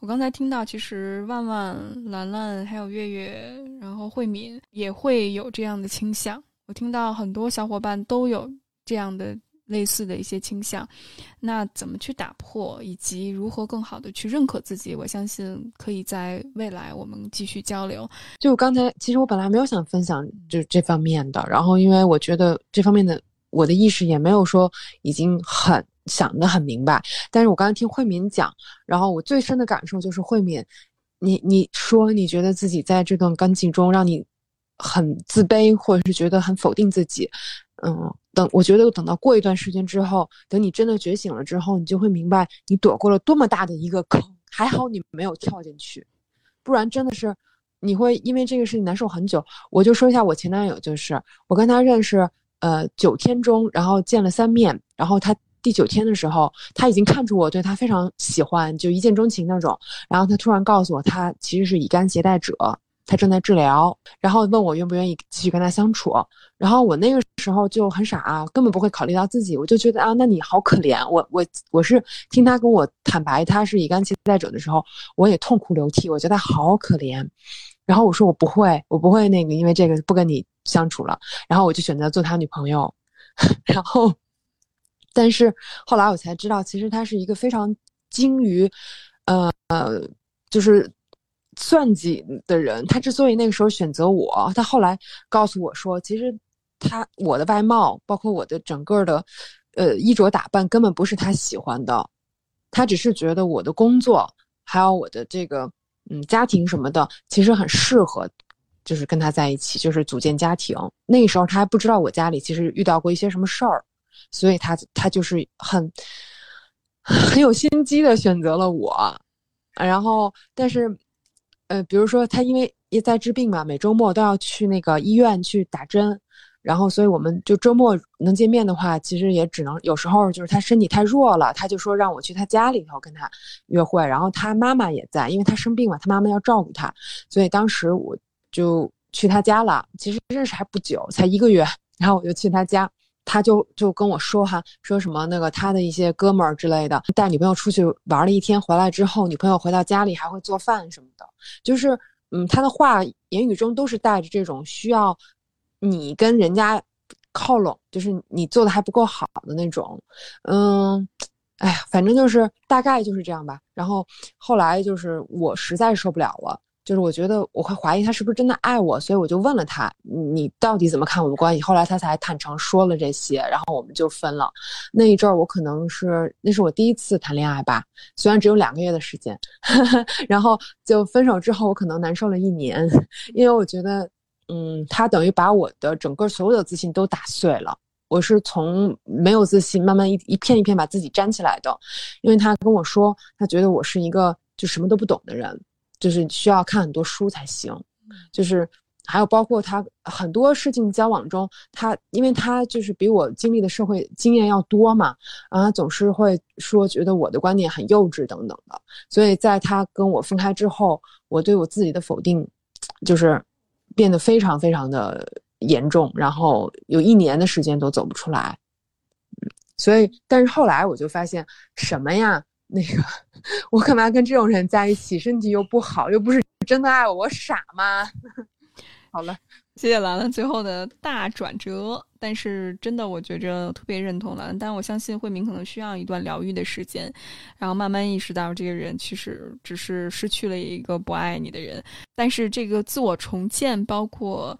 [SPEAKER 2] 我刚才听到，其实万万、兰兰还有月月，然后慧敏也会有这样的倾向。我听到很多小伙伴都有这样的。类似的一些倾向，那怎么去打破，以及如何更好的去认可自己？我相信可以在未来我们继续交流。
[SPEAKER 5] 就刚才，其实我本来没有想分享就这方面的，然后因为我觉得这方面的我的意识也没有说已经很想得很明白。但是我刚才听慧敏讲，然后我最深的感受就是慧敏，你你说你觉得自己在这段关系中让你很自卑，或者是觉得很否定自己。嗯，等我觉得等到过一段时间之后，等你真的觉醒了之后，你就会明白你躲过了多么大的一个坑。还好你没有跳进去，不然真的是你会因为这个事情难受很久。我就说一下我前男友，就是我跟他认识呃九天中，然后见了三面，然后他第九天的时候，他已经看出我对他非常喜欢，就一见钟情那种。然后他突然告诉我，他其实是乙肝携带者。他正在治疗，然后问我愿不愿意继续跟他相处，然后我那个时候就很傻啊，根本不会考虑到自己，我就觉得啊，那你好可怜，我我我是听他跟我坦白他是乙肝携带者的时候，我也痛哭流涕，我觉得他好可怜，然后我说我不会，我不会那个因为这个不跟你相处了，然后我就选择做他女朋友，然后，但是后来我才知道，其实他是一个非常精于，呃呃，就是。算计的人，他之所以那个时候选择我，他后来告诉我说，其实他我的外貌，包括我的整个的，呃，衣着打扮，根本不是他喜欢的，他只是觉得我的工作还有我的这个，嗯，家庭什么的，其实很适合，就是跟他在一起，就是组建家庭。那个时候他还不知道我家里其实遇到过一些什么事儿，所以他他就是很很有心机的选择了我，然后但是。呃，比如说他因为也在治病嘛，每周末都要去那个医院去打针，然后所以我们就周末能见面的话，其实也只能有时候就是他身体太弱了，他就说让我去他家里头跟他约会，然后他妈妈也在，因为他生病嘛，他妈妈要照顾他，所以当时我就去他家了。其实认识还不久，才一个月，然后我就去他家。他就就跟我说哈，说什么那个他的一些哥们儿之类的带女朋友出去玩了一天，回来之后女朋友回到家里还会做饭什么的，就是嗯，他的话言语中都是带着这种需要你跟人家靠拢，就是你做的还不够好的那种，嗯，哎呀，反正就是大概就是这样吧。然后后来就是我实在受不了了。就是我觉得我会怀疑他是不是真的爱我，所以我就问了他，你到底怎么看我们关系？后来他才坦诚说了这些，然后我们就分了。那一阵儿我可能是那是我第一次谈恋爱吧，虽然只有两个月的时间，然后就分手之后我可能难受了一年，因为我觉得，嗯，他等于把我的整个所有的自信都打碎了。我是从没有自信慢慢一一片一片把自己粘起来的，因为他跟我说，他觉得我是一个就什么都不懂的人。就是需要看很多书才行，就是还有包括他很多事情交往中，他因为他就是比我经历的社会经验要多嘛，然后他总是会说觉得我的观点很幼稚等等的，所以在他跟我分开之后，我对我自己的否定就是变得非常非常的严重，然后有一年的时间都走不出来，所以但是后来我就发现什么呀？那个，我干嘛跟这种人在一起？身体又不好，又不是真的爱我，我傻吗？好了，
[SPEAKER 2] 谢谢兰兰最后的大转折。但是真的，我觉着特别认同兰兰。但我相信慧明可能需要一段疗愈的时间，然后慢慢意识到这个人其实只是失去了一个不爱你的人。但是这个自我重建，包括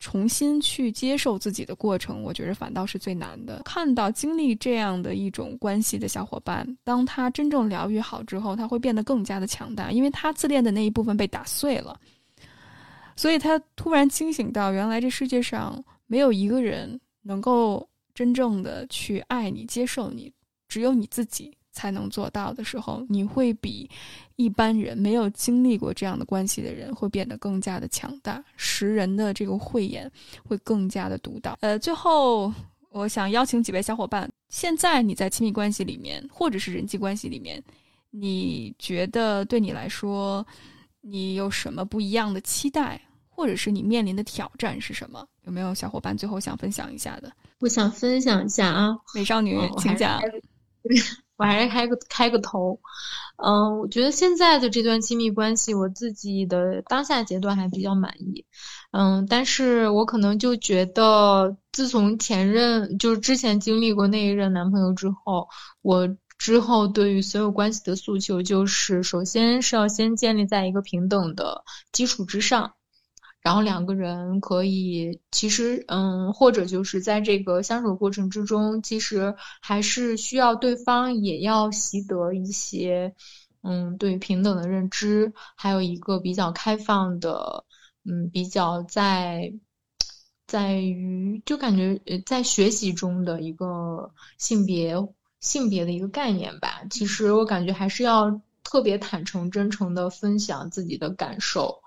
[SPEAKER 2] 重新去接受自己的过程，我觉得反倒是最难的。看到经历这样的一种关系的小伙伴，当他真正疗愈好之后，他会变得更加的强大，因为他自恋的那一部分被打碎了，所以他突然清醒到，原来这世界上没有一个人能够真正的去爱你、接受你，只有你自己。才能做到的时候，你会比一般人没有经历过这样的关系的人会变得更加的强大，识人的这个慧眼会更加的独到。呃，最后我想邀请几位小伙伴，现在你在亲密关系里面，或者是人际关系里面，你觉得对你来说，你有什么不一样的期待，或者是你面临的挑战是什么？有没有小伙伴最后想分享一下的？
[SPEAKER 3] 我想分享一下啊，
[SPEAKER 2] 美少女，请讲。
[SPEAKER 3] 我还是开个开个头，嗯，我觉得现在的这段亲密关系，我自己的当下阶段还比较满意，嗯，但是我可能就觉得，自从前任就是之前经历过那一任男朋友之后，我之后对于所有关系的诉求就是，首先是要先建立在一个平等的基础之上。然后两个人可以，其实，嗯，或者就是在这个相处过程之中，其实还是需要对方也要习得一些，嗯，对平等的认知，还有一个比较开放的，嗯，比较在，在于就感觉在学习中的一个性别性别的一个概念吧。其实我感觉还是要特别坦诚、真诚的分享自己的感受。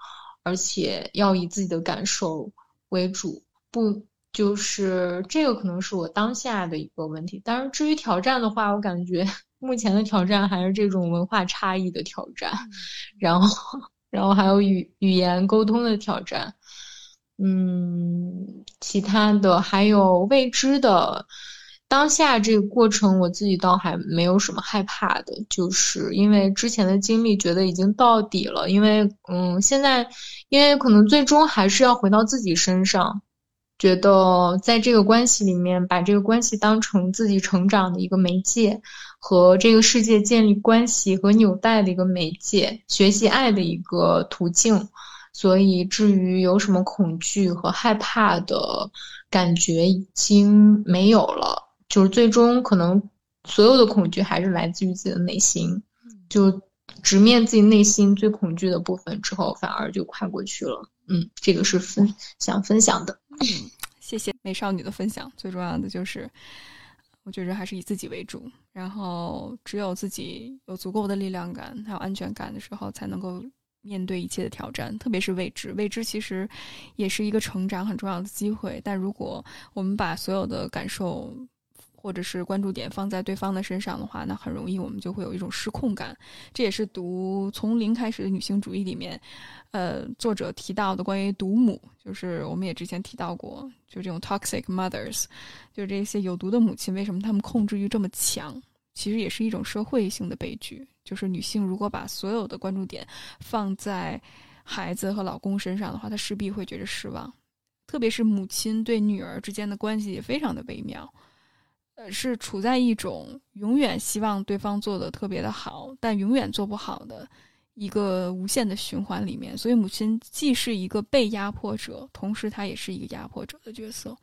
[SPEAKER 3] 而且要以自己的感受为主，不就是这个可能是我当下的一个问题。但是，至于挑战的话，我感觉 目前的挑战还是这种文化差异的挑战，然后，然后还有语语言沟通的挑战，嗯，其他的还有未知的。当下这个过程，我自己倒还没有什么害怕的，就是因为之前的经历觉得已经到底了。因为，嗯，现在，因为可能最终还是要回到自己身上，觉得在这个关系里面，把这个关系当成自己成长的一个媒介，和这个世界建立关系和纽带的一个媒介，学习爱的一个途径。所以，至于有什么恐惧和害怕的感觉，已经没有了。就是最终可能所有的恐惧还是来自于自己的内心，就直面自己内心最恐惧的部分之后，反而就跨过去了。嗯，这个是分想分享的。
[SPEAKER 2] 嗯，谢谢美少女的分享。最重要的就是，我觉得还是以自己为主，然后只有自己有足够的力量感还有安全感的时候，才能够面对一切的挑战，特别是未知。未知其实也是一个成长很重要的机会，但如果我们把所有的感受。或者是关注点放在对方的身上的话，那很容易我们就会有一种失控感。这也是读从零开始的女性主义里面，呃，作者提到的关于毒母，就是我们也之前提到过，就这种 toxic mothers，就是这些有毒的母亲，为什么她们控制欲这么强？其实也是一种社会性的悲剧。就是女性如果把所有的关注点放在孩子和老公身上的话，她势必会觉得失望。特别是母亲对女儿之间的关系也非常的微妙。呃，是处在一种永远希望对方做的特别的好，但永远做不好的一个无限的循环里面。所以，母亲既是一个被压迫者，同时她也是一个压迫者的角色。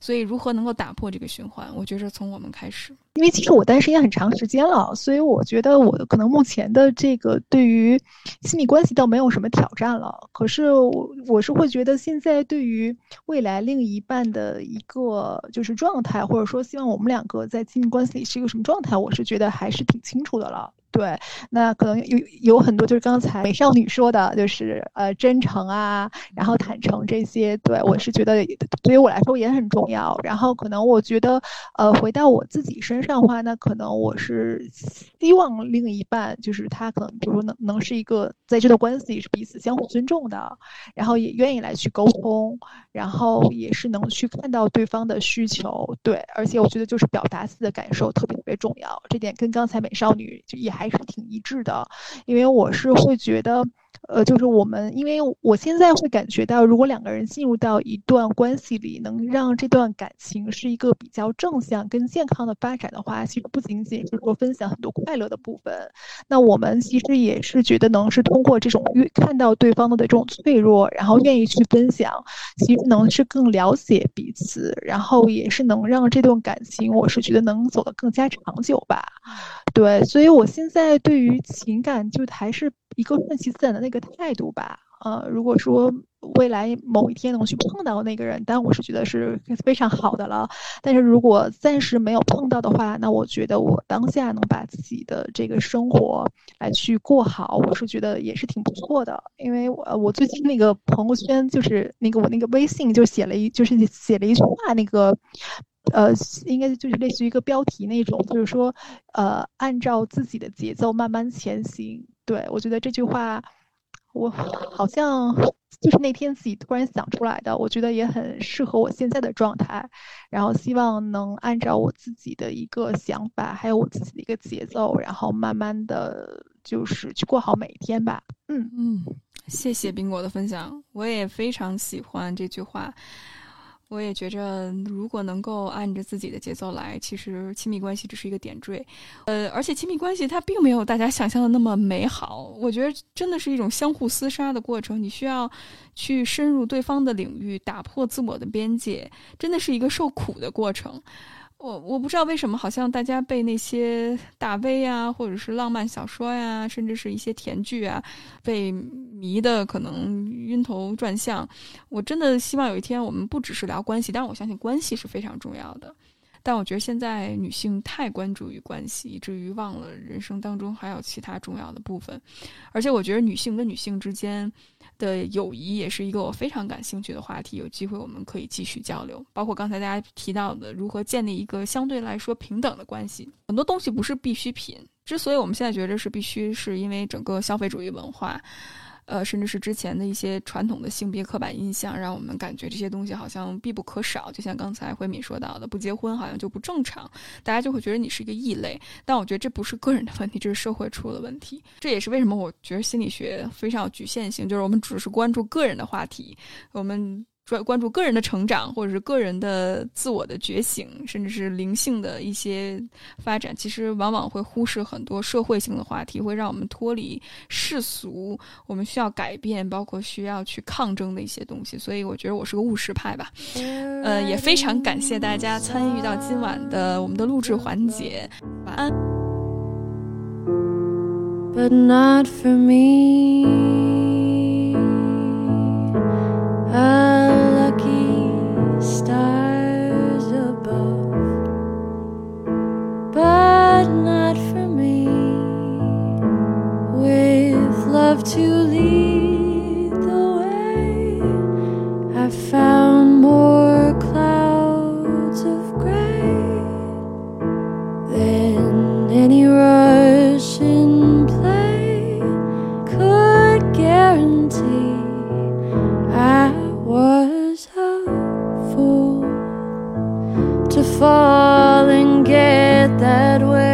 [SPEAKER 2] 所以，如何能够打破这个循环？我觉着从我们开始。
[SPEAKER 8] 因为其实我单身也很长时间了，所以我觉得我可能目前的这个对于亲密关系倒没有什么挑战了。可是我我是会觉得现在对于未来另一半的一个就是状态，或者说希望我们两个在亲密关系里是一个什么状态，我是觉得还是挺清楚的了。对，那可能有有很多就是刚才美少女说的，就是呃真诚啊，然后坦诚这些，对我是觉得对于我来说也很重要。然后可能我觉得呃回到我自己身上的话，那可能我是希望另一半就是他可能比如说能能是一个在这段关系里是彼此相互尊重的，然后也愿意来去沟通，然后也是能去看到对方的需求，对，而且我觉得就是表达自己的感受特别特别重要，这点跟刚才美少女就也。还是挺一致的，因为我是会觉得，呃，就是我们，因为我现在会感觉到，如果两个人进入到一段关系里，能让这段感情是一个比较正向跟健康的发展的话，其实不仅仅是说分享很多快乐的部分，那我们其实也是觉得能是通过这种越看到对方的这种脆弱，然后愿意去分享，其实能是更了解彼此，然后也是能让这段感情，我是觉得能走得更加长久吧。对，所以我现在对于情感就还是一个顺其自然的那个态度吧。呃，如果说未来某一天能去碰到那个人，但我是觉得是非常好的了。但是如果暂时没有碰到的话，那我觉得我当下能把自己的这个生活来去过好，我是觉得也是挺不错的。因为我我最近那个朋友圈就是那个我那个微信就写了一就是写了一句话，那个。呃，应该就是类似于一个标题那种，就是说，呃，按照自己的节奏慢慢前行。对我觉得这句话，我好像就是那天自己突然想出来的，我觉得也很适合我现在的状态。然后希望能按照我自己的一个想法，还有我自己的一个节奏，然后慢慢的就是去过好每一天吧。嗯
[SPEAKER 2] 嗯，谢谢冰果的分享，我也非常喜欢这句话。我也觉着，如果能够按着自己的节奏来，其实亲密关系只是一个点缀。呃，而且亲密关系它并没有大家想象的那么美好。我觉得真的是一种相互厮杀的过程，你需要去深入对方的领域，打破自我的边界，真的是一个受苦的过程。我我不知道为什么，好像大家被那些大 V 啊，或者是浪漫小说呀，甚至是一些甜剧啊，被迷的可能晕头转向。我真的希望有一天，我们不只是聊关系，但是我相信关系是非常重要的。但我觉得现在女性太关注于关系，以至于忘了人生当中还有其他重要的部分。而且我觉得女性跟女性之间的友谊也是一个我非常感兴趣的话题。有机会我们可以继续交流，包括刚才大家提到的如何建立一个相对来说平等的关系。很多东西不是必需品，之所以我们现在觉着是必须，是因为整个消费主义文化。呃，甚至是之前的一些传统的性别刻板印象，让我们感觉这些东西好像必不可少。就像刚才慧敏说到的，不结婚好像就不正常，大家就会觉得你是一个异类。但我觉得这不是个人的问题，这是社会出了问题。这也是为什么我觉得心理学非常有局限性，就是我们只是关注个人的话题，我们。关关注个人的成长，或者是个人的自我的觉醒，甚至是灵性的一些发展，其实往往会忽视很多社会性的话题，会让我们脱离世俗。我们需要改变，包括需要去抗争的一些东西。所以，我觉得我是个务实派吧。呃，也非常感谢大家参与到今晚的我们的录制环节。晚安。But not for me.
[SPEAKER 1] stars above, but not for me. With love to lead the way, I found more. to fall and get that way.